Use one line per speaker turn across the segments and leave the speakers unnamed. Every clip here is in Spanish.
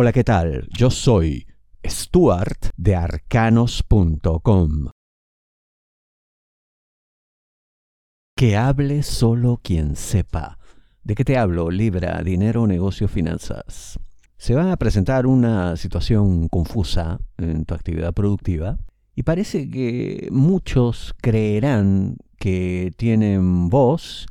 Hola, ¿qué tal? Yo soy Stuart de arcanos.com. Que hable solo quien sepa. ¿De qué te hablo? Libra, dinero, negocio, finanzas. Se va a presentar una situación confusa en tu actividad productiva y parece que muchos creerán que tienen voz,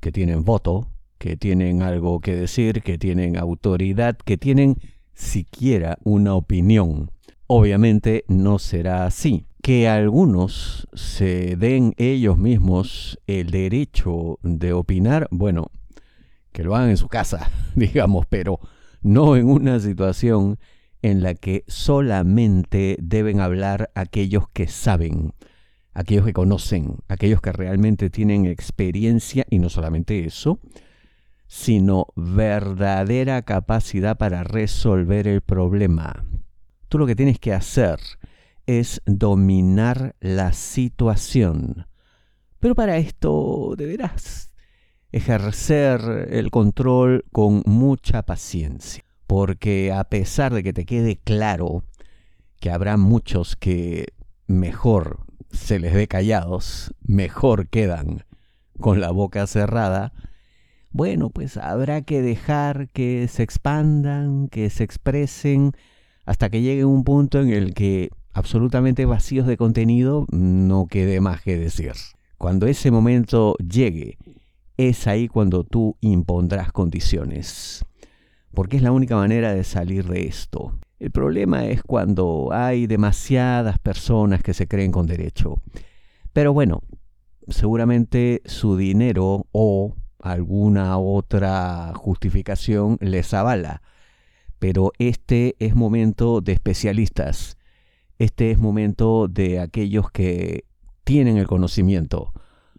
que tienen voto, que tienen algo que decir, que tienen autoridad, que tienen siquiera una opinión. Obviamente no será así. Que algunos se den ellos mismos el derecho de opinar, bueno, que lo hagan en su casa, digamos, pero no en una situación en la que solamente deben hablar aquellos que saben, aquellos que conocen, aquellos que realmente tienen experiencia y no solamente eso, sino verdadera capacidad para resolver el problema. Tú lo que tienes que hacer es dominar la situación. Pero para esto deberás ejercer el control con mucha paciencia, porque a pesar de que te quede claro que habrá muchos que mejor se les ve callados, mejor quedan con la boca cerrada, bueno, pues habrá que dejar que se expandan, que se expresen, hasta que llegue un punto en el que absolutamente vacíos de contenido no quede más que decir. Cuando ese momento llegue, es ahí cuando tú impondrás condiciones, porque es la única manera de salir de esto. El problema es cuando hay demasiadas personas que se creen con derecho. Pero bueno, seguramente su dinero o alguna otra justificación les avala. Pero este es momento de especialistas. Este es momento de aquellos que tienen el conocimiento.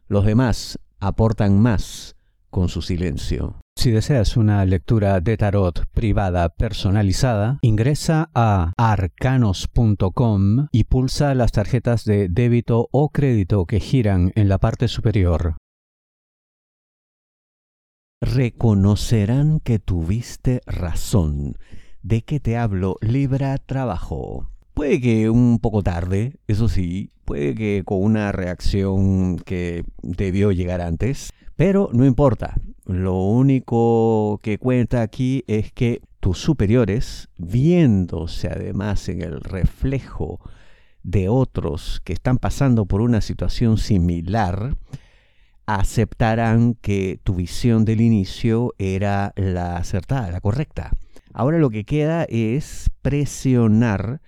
Los demás aportan más con su silencio.
Si deseas una lectura de tarot privada personalizada, ingresa a arcanos.com y pulsa las tarjetas de débito o crédito que giran en la parte superior
reconocerán que tuviste razón. ¿De qué te hablo? Libra trabajo. Puede que un poco tarde, eso sí, puede que con una reacción que debió llegar antes, pero no importa. Lo único que cuenta aquí es que tus superiores, viéndose además en el reflejo de otros que están pasando por una situación similar, aceptarán que tu visión del inicio era la acertada, la correcta. Ahora lo que queda es presionar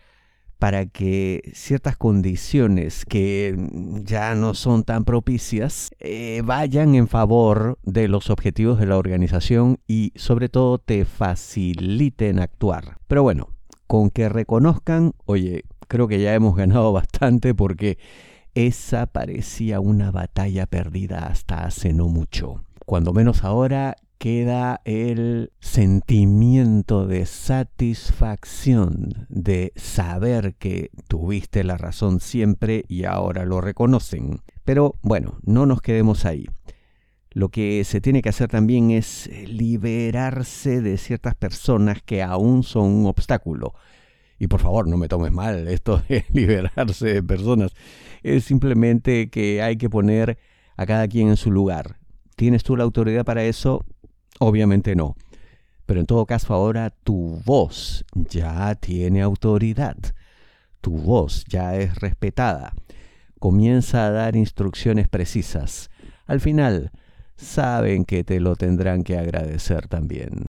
para que ciertas condiciones que ya no son tan propicias eh, vayan en favor de los objetivos de la organización y sobre todo te faciliten actuar. Pero bueno, con que reconozcan, oye, creo que ya hemos ganado bastante porque esa parecía una batalla perdida hasta hace no mucho. Cuando menos ahora queda el sentimiento de satisfacción de saber que tuviste la razón siempre y ahora lo reconocen. Pero bueno, no nos quedemos ahí. Lo que se tiene que hacer también es liberarse de ciertas personas que aún son un obstáculo. Y por favor, no me tomes mal esto de liberarse de personas. Es simplemente que hay que poner a cada quien en su lugar. ¿Tienes tú la autoridad para eso? Obviamente no. Pero en todo caso ahora tu voz ya tiene autoridad. Tu voz ya es respetada. Comienza a dar instrucciones precisas. Al final, saben que te lo tendrán que agradecer también.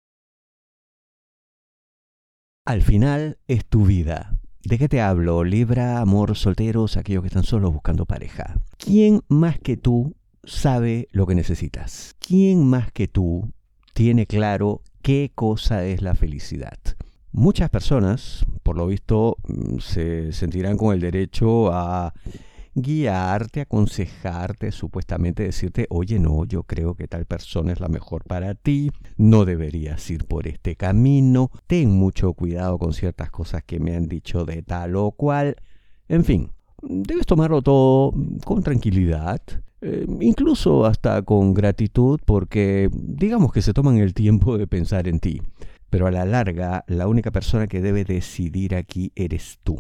Al final es tu vida. ¿De qué te hablo? Libra, amor, solteros, aquellos que están solos buscando pareja. ¿Quién más que tú sabe lo que necesitas? ¿Quién más que tú tiene claro qué cosa es la felicidad? Muchas personas, por lo visto, mm, se sentirán con el derecho a guiarte, aconsejarte, supuestamente decirte, oye, no, yo creo que tal persona es la mejor para ti, no deberías ir por este camino, ten mucho cuidado con ciertas cosas que me han dicho de tal o cual, en fin, debes tomarlo todo con tranquilidad, eh, incluso hasta con gratitud, porque digamos que se toman el tiempo de pensar en ti. pero a la larga la única persona que debe decidir aquí eres tú.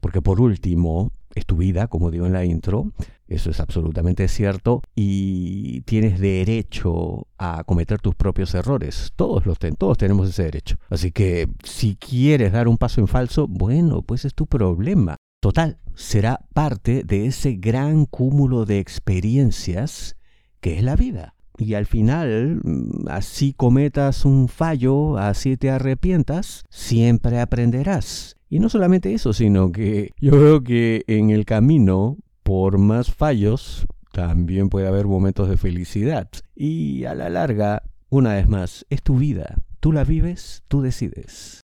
Porque por último, es tu vida, como digo en la intro, eso es absolutamente cierto, y tienes derecho a cometer tus propios errores. Todos los todos tenemos ese derecho. Así que si quieres dar un paso en falso, bueno, pues es tu problema. Total, será parte de ese gran cúmulo de experiencias que es la vida. Y al final, mm, así cometas un fallo, así te arrepientas, siempre aprenderás. Y no solamente eso, sino que yo veo que en el camino, por más fallos, también puede haber momentos de felicidad. Y a la larga, una vez más, es tu vida. Tú la vives, tú decides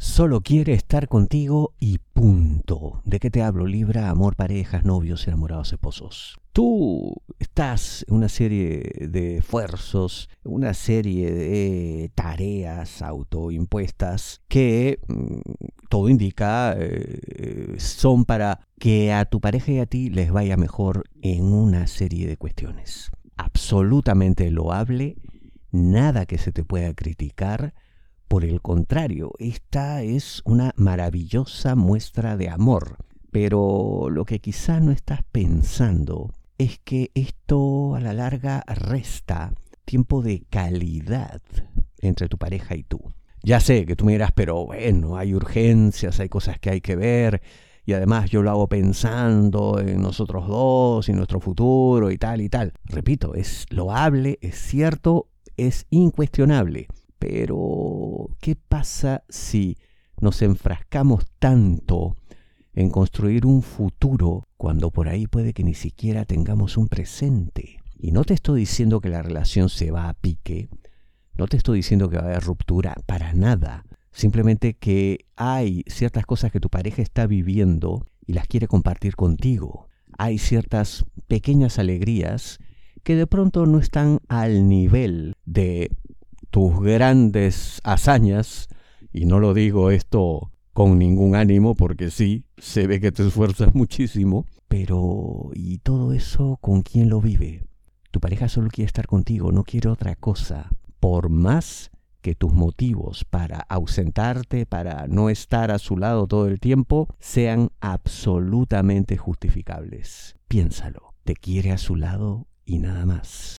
solo quiere estar contigo y punto. ¿De qué te hablo? Libra, amor, parejas, novios, enamorados, esposos. Tú estás en una serie de esfuerzos, una serie de tareas autoimpuestas que mm, todo indica eh, son para que a tu pareja y a ti les vaya mejor en una serie de cuestiones. Absolutamente loable, nada que se te pueda criticar, por el contrario, esta es una maravillosa muestra de amor. Pero lo que quizá no estás pensando es que esto a la larga resta tiempo de calidad entre tu pareja y tú. Ya sé que tú me dirás, pero bueno, hay urgencias, hay cosas que hay que ver, y además yo lo hago pensando en nosotros dos y nuestro futuro y tal y tal. Repito, es loable, es cierto, es incuestionable. Pero, ¿qué pasa si nos enfrascamos tanto en construir un futuro cuando por ahí puede que ni siquiera tengamos un presente? Y no te estoy diciendo que la relación se va a pique, no te estoy diciendo que va a haber ruptura, para nada. Simplemente que hay ciertas cosas que tu pareja está viviendo y las quiere compartir contigo. Hay ciertas pequeñas alegrías que de pronto no están al nivel de grandes hazañas, y no lo digo esto con ningún ánimo, porque sí, se ve que te esfuerzas muchísimo, pero ¿y todo eso con quién lo vive? Tu pareja solo quiere estar contigo, no quiere otra cosa. Por más que tus motivos para ausentarte, para no estar a su lado todo el tiempo, sean absolutamente justificables. Piénsalo, te quiere a su lado y nada más.